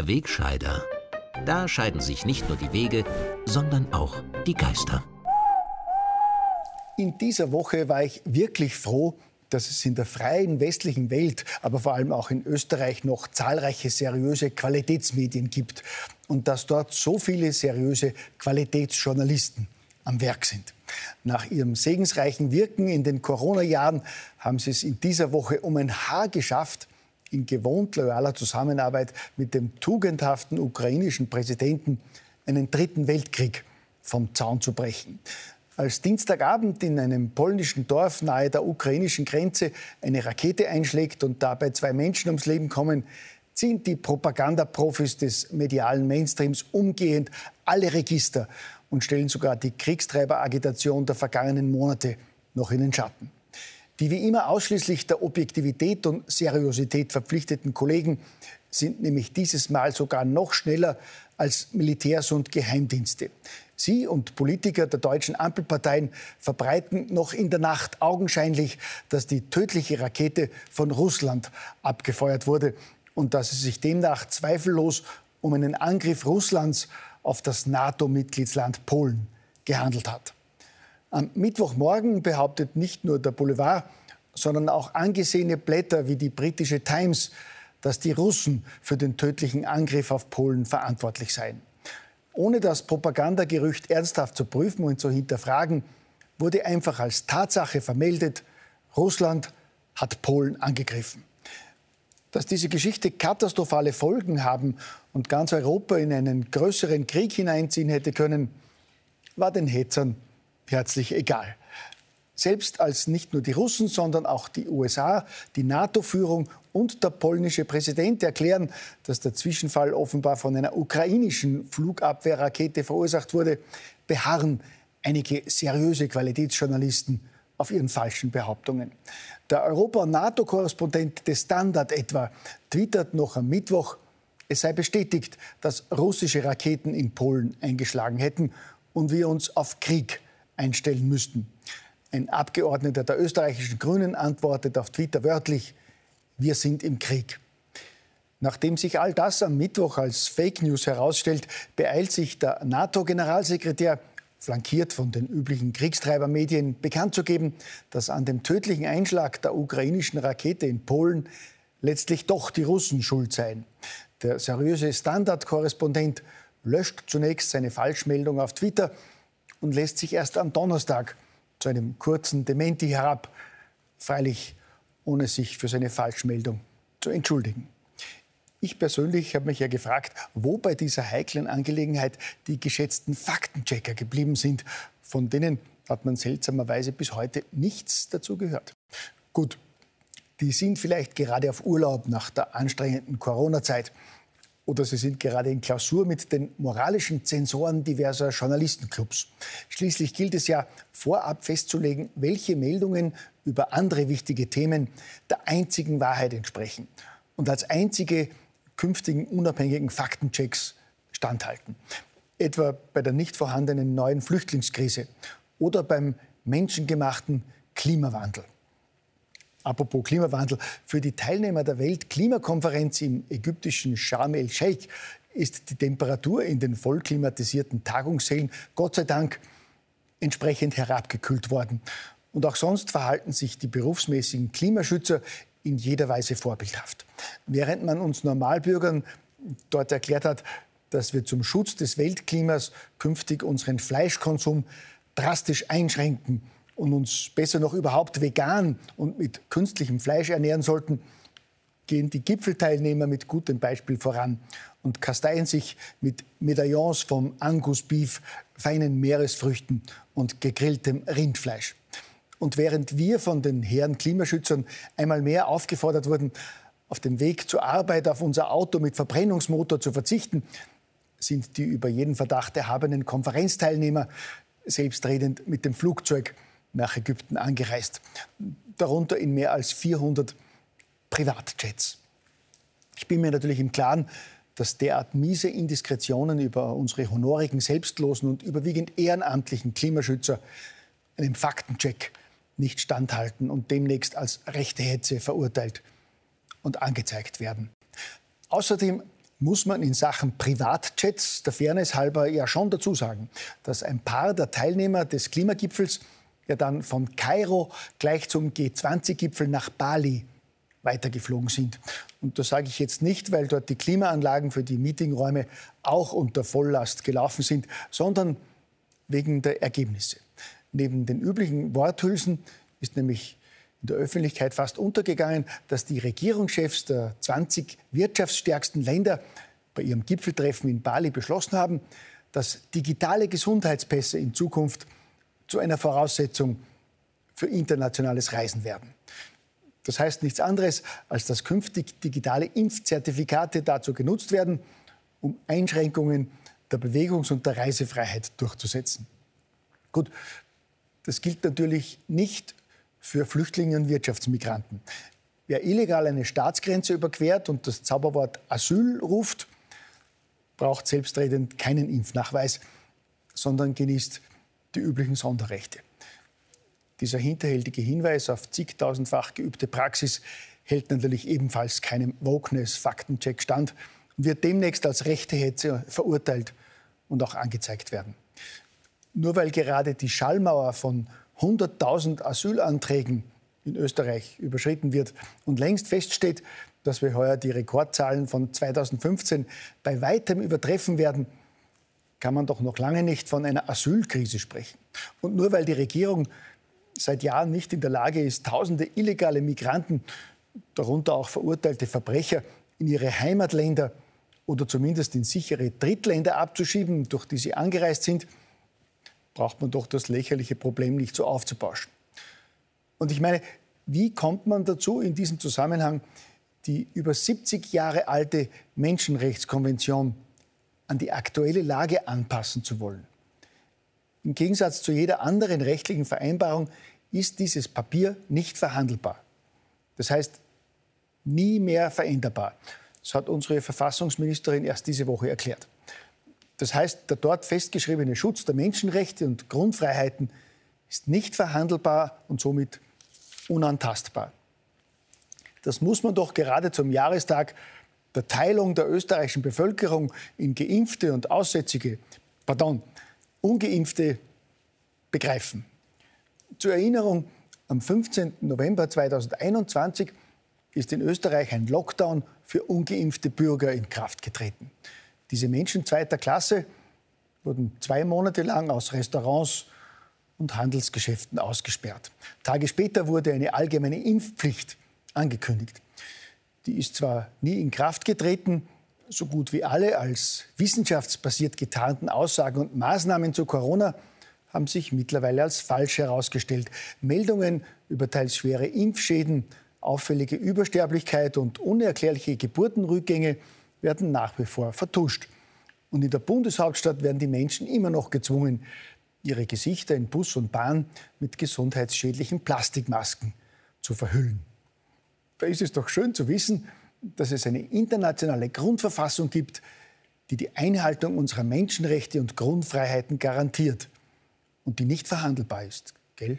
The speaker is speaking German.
Der Wegscheider. Da scheiden sich nicht nur die Wege, sondern auch die Geister. In dieser Woche war ich wirklich froh, dass es in der freien westlichen Welt, aber vor allem auch in Österreich noch zahlreiche seriöse Qualitätsmedien gibt und dass dort so viele seriöse Qualitätsjournalisten am Werk sind. Nach ihrem segensreichen Wirken in den Corona-Jahren haben sie es in dieser Woche um ein Haar geschafft, in gewohnt loyaler Zusammenarbeit mit dem tugendhaften ukrainischen Präsidenten einen dritten Weltkrieg vom Zaun zu brechen als Dienstagabend in einem polnischen Dorf nahe der ukrainischen Grenze eine Rakete einschlägt und dabei zwei Menschen ums Leben kommen, ziehen die Propagandaprofis des medialen Mainstreams umgehend alle Register und stellen sogar die Kriegstreiberagitation der vergangenen Monate noch in den Schatten. Die wie immer ausschließlich der Objektivität und Seriosität verpflichteten Kollegen sind nämlich dieses Mal sogar noch schneller als Militärs und Geheimdienste. Sie und Politiker der deutschen Ampelparteien verbreiten noch in der Nacht augenscheinlich, dass die tödliche Rakete von Russland abgefeuert wurde und dass es sich demnach zweifellos um einen Angriff Russlands auf das NATO-Mitgliedsland Polen gehandelt hat. Am Mittwochmorgen behauptet nicht nur der Boulevard, sondern auch angesehene Blätter wie die britische Times, dass die Russen für den tödlichen Angriff auf Polen verantwortlich seien. Ohne das Propagandagerücht ernsthaft zu prüfen und zu hinterfragen, wurde einfach als Tatsache vermeldet, Russland hat Polen angegriffen. Dass diese Geschichte katastrophale Folgen haben und ganz Europa in einen größeren Krieg hineinziehen hätte können, war den Hetzern herzlich egal. Selbst als nicht nur die Russen, sondern auch die USA, die NATO-Führung und der polnische Präsident erklären, dass der Zwischenfall offenbar von einer ukrainischen Flugabwehrrakete verursacht wurde, beharren einige seriöse Qualitätsjournalisten auf ihren falschen Behauptungen. Der Europa- und NATO-Korrespondent des Standard etwa twittert noch am Mittwoch, es sei bestätigt, dass russische Raketen in Polen eingeschlagen hätten und wir uns auf Krieg einstellen müssten. Ein Abgeordneter der österreichischen Grünen antwortet auf Twitter wörtlich, wir sind im Krieg. Nachdem sich all das am Mittwoch als Fake News herausstellt, beeilt sich der NATO-Generalsekretär, flankiert von den üblichen Kriegstreibermedien, bekannt zu geben, dass an dem tödlichen Einschlag der ukrainischen Rakete in Polen letztlich doch die Russen schuld seien. Der seriöse Standard-Korrespondent löscht zunächst seine Falschmeldung auf Twitter und lässt sich erst am Donnerstag zu einem kurzen Dementi herab, freilich ohne sich für seine Falschmeldung zu entschuldigen. Ich persönlich habe mich ja gefragt, wo bei dieser heiklen Angelegenheit die geschätzten Faktenchecker geblieben sind. Von denen hat man seltsamerweise bis heute nichts dazu gehört. Gut, die sind vielleicht gerade auf Urlaub nach der anstrengenden Corona-Zeit oder sie sind gerade in Klausur mit den moralischen Zensoren diverser Journalistenclubs. Schließlich gilt es ja, vorab festzulegen, welche Meldungen über andere wichtige Themen der einzigen Wahrheit entsprechen und als einzige künftigen unabhängigen Faktenchecks standhalten. Etwa bei der nicht vorhandenen neuen Flüchtlingskrise oder beim menschengemachten Klimawandel. Apropos Klimawandel, für die Teilnehmer der Weltklimakonferenz im ägyptischen Sharm el-Sheikh ist die Temperatur in den vollklimatisierten Tagungssälen Gott sei Dank entsprechend herabgekühlt worden. Und auch sonst verhalten sich die berufsmäßigen Klimaschützer in jeder Weise vorbildhaft. Während man uns Normalbürgern dort erklärt hat, dass wir zum Schutz des Weltklimas künftig unseren Fleischkonsum drastisch einschränken und uns besser noch überhaupt vegan und mit künstlichem Fleisch ernähren sollten, gehen die Gipfelteilnehmer mit gutem Beispiel voran und kasteien sich mit Medaillons vom Angus Beef, feinen Meeresfrüchten und gegrilltem Rindfleisch. Und während wir von den Herren Klimaschützern einmal mehr aufgefordert wurden, auf dem Weg zur Arbeit auf unser Auto mit Verbrennungsmotor zu verzichten, sind die über jeden Verdacht erhabenen Konferenzteilnehmer selbstredend mit dem Flugzeug nach Ägypten angereist, darunter in mehr als 400 Privatjets. Ich bin mir natürlich im Klaren, dass derart miese Indiskretionen über unsere honorigen, selbstlosen und überwiegend ehrenamtlichen Klimaschützer einem Faktencheck nicht standhalten und demnächst als rechte Hetze verurteilt und angezeigt werden. Außerdem muss man in Sachen Privatjets der Fairness halber ja schon dazu sagen, dass ein paar der Teilnehmer des Klimagipfels ja dann von Kairo gleich zum G20-Gipfel nach Bali weitergeflogen sind. Und das sage ich jetzt nicht, weil dort die Klimaanlagen für die Meetingräume auch unter Volllast gelaufen sind, sondern wegen der Ergebnisse. Neben den üblichen Worthülsen ist nämlich in der Öffentlichkeit fast untergegangen, dass die Regierungschefs der 20 wirtschaftsstärksten Länder bei ihrem Gipfeltreffen in Bali beschlossen haben, dass digitale Gesundheitspässe in Zukunft zu einer Voraussetzung für internationales Reisen werden. Das heißt nichts anderes, als dass künftig digitale Impfzertifikate dazu genutzt werden, um Einschränkungen der Bewegungs- und der Reisefreiheit durchzusetzen. Gut, das gilt natürlich nicht für Flüchtlinge und Wirtschaftsmigranten. Wer illegal eine Staatsgrenze überquert und das Zauberwort Asyl ruft, braucht selbstredend keinen Impfnachweis, sondern genießt die üblichen Sonderrechte. Dieser hinterhältige Hinweis auf zigtausendfach geübte Praxis hält natürlich ebenfalls keinem Wokeness-Faktencheck stand und wird demnächst als rechte Hetze verurteilt und auch angezeigt werden. Nur weil gerade die Schallmauer von 100.000 Asylanträgen in Österreich überschritten wird und längst feststeht, dass wir heuer die Rekordzahlen von 2015 bei weitem übertreffen werden, kann man doch noch lange nicht von einer Asylkrise sprechen. Und nur weil die Regierung seit Jahren nicht in der Lage ist, tausende illegale Migranten, darunter auch verurteilte Verbrecher, in ihre Heimatländer oder zumindest in sichere Drittländer abzuschieben, durch die sie angereist sind, braucht man doch das lächerliche Problem nicht so aufzubauschen. Und ich meine, wie kommt man dazu, in diesem Zusammenhang die über 70 Jahre alte Menschenrechtskonvention an die aktuelle Lage anpassen zu wollen? Im Gegensatz zu jeder anderen rechtlichen Vereinbarung ist dieses Papier nicht verhandelbar. Das heißt, nie mehr veränderbar. Das hat unsere Verfassungsministerin erst diese Woche erklärt. Das heißt, der dort festgeschriebene Schutz der Menschenrechte und Grundfreiheiten ist nicht verhandelbar und somit unantastbar. Das muss man doch gerade zum Jahrestag der Teilung der österreichischen Bevölkerung in Geimpfte und Aussätzige, pardon, Ungeimpfte begreifen. Zur Erinnerung, am 15. November 2021 ist in Österreich ein Lockdown für ungeimpfte Bürger in Kraft getreten. Diese Menschen zweiter Klasse wurden zwei Monate lang aus Restaurants und Handelsgeschäften ausgesperrt. Tage später wurde eine allgemeine Impfpflicht angekündigt. Die ist zwar nie in Kraft getreten, so gut wie alle als wissenschaftsbasiert getarnten Aussagen und Maßnahmen zu Corona haben sich mittlerweile als falsch herausgestellt. Meldungen über teils schwere Impfschäden, auffällige Übersterblichkeit und unerklärliche Geburtenrückgänge werden nach wie vor vertuscht. Und in der Bundeshauptstadt werden die Menschen immer noch gezwungen, ihre Gesichter in Bus und Bahn mit gesundheitsschädlichen Plastikmasken zu verhüllen. Da ist es doch schön zu wissen, dass es eine internationale Grundverfassung gibt, die die Einhaltung unserer Menschenrechte und Grundfreiheiten garantiert und die nicht verhandelbar ist. Gell?